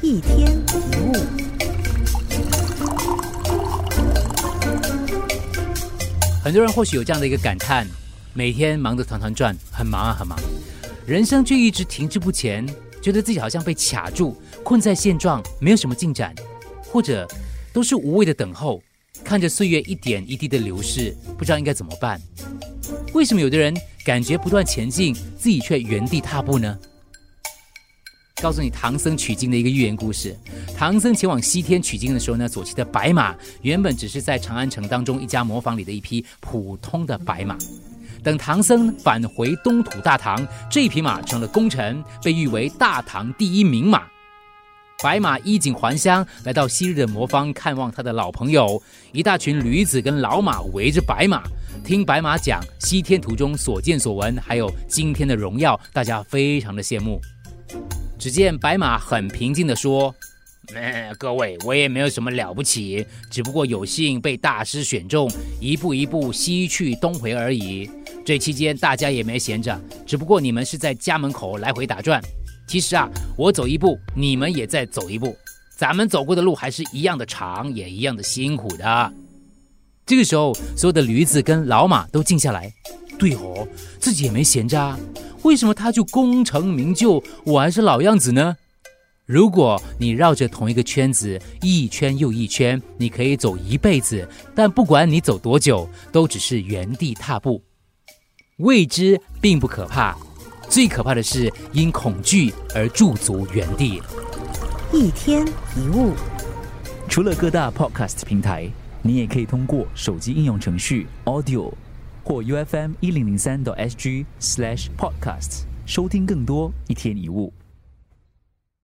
一天一物。很多人或许有这样的一个感叹：每天忙得团团转，很忙啊，很忙，人生却一直停滞不前，觉得自己好像被卡住，困在现状，没有什么进展，或者都是无谓的等候，看着岁月一点一滴的流逝，不知道应该怎么办。为什么有的人感觉不断前进，自己却原地踏步呢？告诉你唐僧取经的一个寓言故事。唐僧前往西天取经的时候呢，所骑的白马原本只是在长安城当中一家磨坊里的一匹普通的白马。等唐僧返回东土大唐，这匹马成了功臣，被誉为大唐第一名马。白马衣锦还乡，来到昔日的磨坊看望他的老朋友。一大群驴子跟老马围着白马，听白马讲西天途中所见所闻，还有今天的荣耀，大家非常的羡慕。只见白马很平静地说：“嗯，各位，我也没有什么了不起，只不过有幸被大师选中，一步一步西去东回而已。这期间大家也没闲着，只不过你们是在家门口来回打转。其实啊，我走一步，你们也在走一步，咱们走过的路还是一样的长，也一样的辛苦的。”这个时候，所有的驴子跟老马都静下来。对哦，自己也没闲着啊。为什么他就功成名就，我还是老样子呢？如果你绕着同一个圈子一圈又一圈，你可以走一辈子，但不管你走多久，都只是原地踏步。未知并不可怕，最可怕的是因恐惧而驻足原地。一天一物，除了各大 Podcast 平台，你也可以通过手机应用程序 Audio。或 U F M 一零零三 SG slash podcasts 收听更多一天一物。